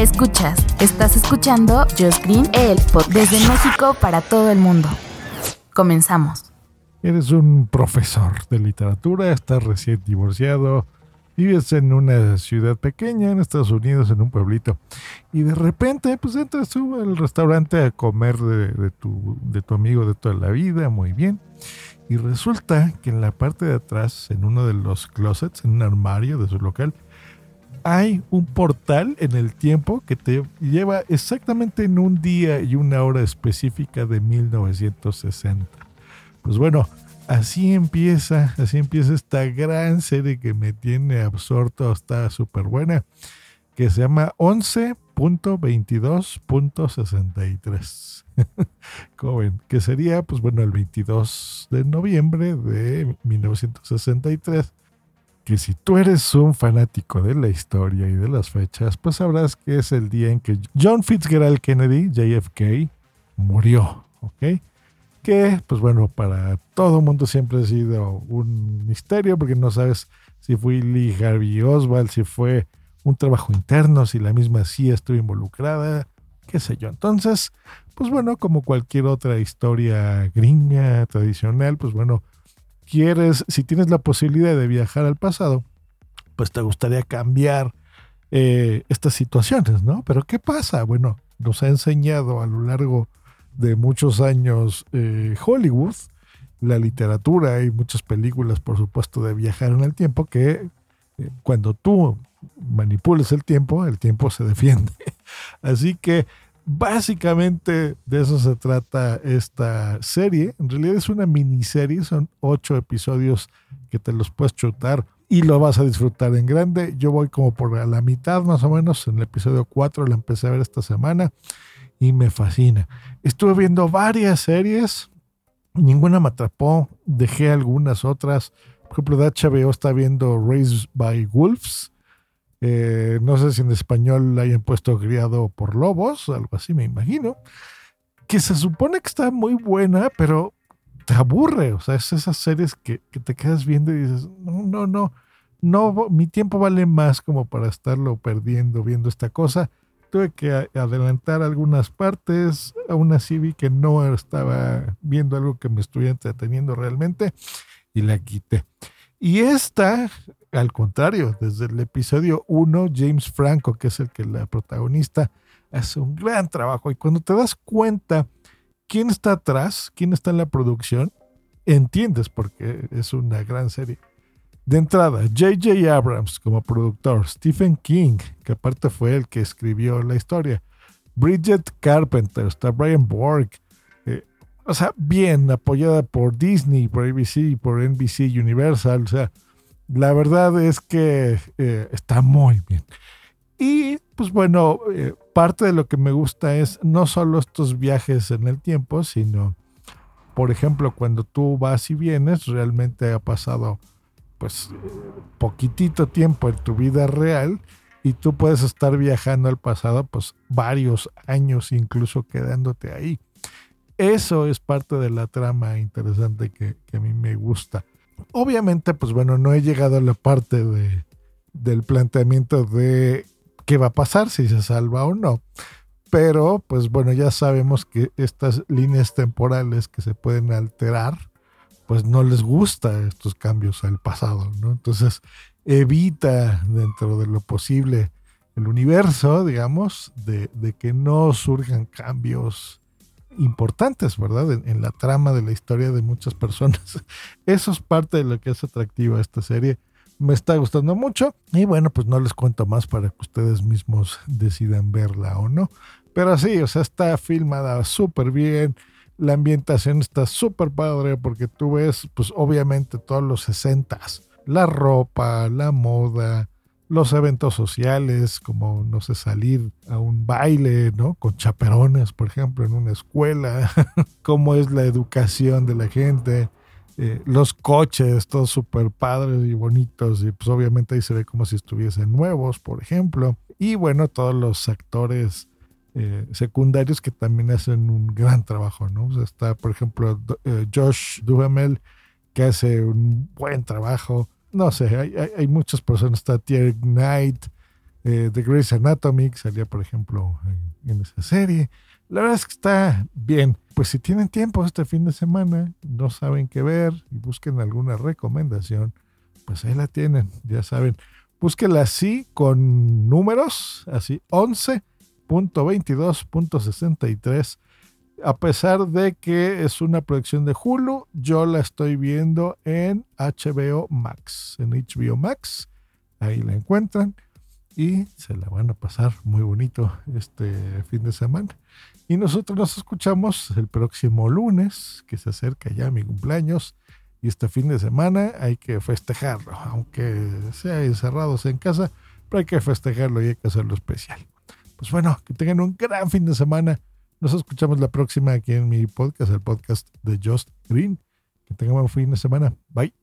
Escuchas, estás escuchando Just Green, el pod desde México para todo el mundo. Comenzamos. Eres un profesor de literatura, estás recién divorciado, vives en una ciudad pequeña en Estados Unidos, en un pueblito, y de repente pues entras tú al restaurante a comer de, tu, de tu amigo de toda la vida, muy bien, y resulta que en la parte de atrás, en uno de los closets, en un armario de su local, hay un portal en el tiempo que te lleva exactamente en un día y una hora específica de 1960. Pues bueno, así empieza, así empieza esta gran serie que me tiene absorto, está súper buena, que se llama 11.22.63. Joven, que sería, pues bueno, el 22 de noviembre de 1963 que si tú eres un fanático de la historia y de las fechas, pues sabrás que es el día en que John Fitzgerald Kennedy, JFK, murió, ¿ok? Que, pues bueno, para todo el mundo siempre ha sido un misterio porque no sabes si fue Lee Harvey Oswald, si fue un trabajo interno, si la misma CIA estuvo involucrada, qué sé yo. Entonces, pues bueno, como cualquier otra historia gringa tradicional, pues bueno, quieres, si tienes la posibilidad de viajar al pasado, pues te gustaría cambiar eh, estas situaciones, ¿no? Pero ¿qué pasa? Bueno, nos ha enseñado a lo largo de muchos años eh, Hollywood, la literatura y muchas películas, por supuesto, de viajar en el tiempo, que eh, cuando tú manipules el tiempo, el tiempo se defiende. Así que Básicamente de eso se trata esta serie. En realidad es una miniserie, son ocho episodios que te los puedes chutar y lo vas a disfrutar en grande. Yo voy como por la mitad más o menos, en el episodio 4 la empecé a ver esta semana y me fascina. Estuve viendo varias series, ninguna me atrapó, dejé algunas otras. Por ejemplo, de HBO está viendo Raised by Wolves eh, no sé si en español la hayan puesto criado por lobos, algo así me imagino. Que se supone que está muy buena, pero te aburre. O sea, es esas series que, te quedas viendo y dices, no, no, no, no, mi tiempo vale más como para estarlo perdiendo viendo esta cosa. Tuve que adelantar algunas partes, aún así vi que no estaba viendo algo que me estuviera entreteniendo realmente y la quité. Y esta, al contrario, desde el episodio 1, James Franco, que es el que la protagonista, hace un gran trabajo. Y cuando te das cuenta quién está atrás, quién está en la producción, entiendes porque es una gran serie. De entrada, J.J. Abrams como productor, Stephen King, que aparte fue el que escribió la historia, Bridget Carpenter, está Brian Borg, o sea, bien apoyada por Disney, por ABC, por NBC Universal. O sea, la verdad es que eh, está muy bien. Y pues bueno, eh, parte de lo que me gusta es no solo estos viajes en el tiempo, sino, por ejemplo, cuando tú vas y vienes, realmente ha pasado pues poquitito tiempo en tu vida real y tú puedes estar viajando al pasado pues varios años incluso quedándote ahí. Eso es parte de la trama interesante que, a mí me gusta. Obviamente, pues bueno, no he llegado a la parte de, del planteamiento de qué va a pasar, si se salva o no. Pero, pues bueno, ya sabemos que estas líneas temporales que se pueden alterar, pues no les gusta estos cambios al pasado, ¿no? Entonces, evita dentro de lo posible el universo, digamos, de, de que no surjan cambios importantes, ¿verdad? En, la trama de la historia de muchas personas. Eso es parte de lo que es atractiva esta serie. Me está gustando mucho y bueno, pues no les cuento más para que ustedes mismos decidan verla o no. Pero sí, o sea, está filmada súper bien. La ambientación está súper padre porque tú ves, pues obviamente todos los sesentas. La ropa, la moda, los eventos sociales, como, no sé, salir a un baile, ¿no? Con chaperones, por ejemplo, en una escuela, cómo es la educación de la gente, eh, los coches, todos súper padres y bonitos, y pues obviamente ahí se ve como si estuviesen nuevos, por ejemplo. Y bueno, todos los actores eh, secundarios que también hacen un gran trabajo, ¿no? O sea, está, por ejemplo, eh, Josh Duhamel, que hace un buen trabajo no sé, hay, muchas personas, está Thierry Knight, eh, The Grey's Anatomy, que salía, por ejemplo, en, en, esa serie. La verdad es que está bien. Pues si tienen tiempo este fin de semana, no saben qué ver y busquen alguna recomendación, pues ahí la tienen, ya saben. Búsquenla así con números, así 11.22.63 a pesar de que es una producción de Hulu, yo la estoy viendo en HBO Max, en HBO Max. Ahí la encuentran y se la van a pasar muy bonito este fin de semana. Y nosotros nos escuchamos el próximo lunes, que se acerca ya mi cumpleaños. Y este fin de semana hay que festejarlo, aunque sea encerrados en casa, pero hay que festejarlo y hay que hacerlo especial. Pues bueno, que tengan un gran fin de semana nos escuchamos la próxima aquí en mi podcast, el podcast de Just Green. Que tengamos un fin de semana. Bye.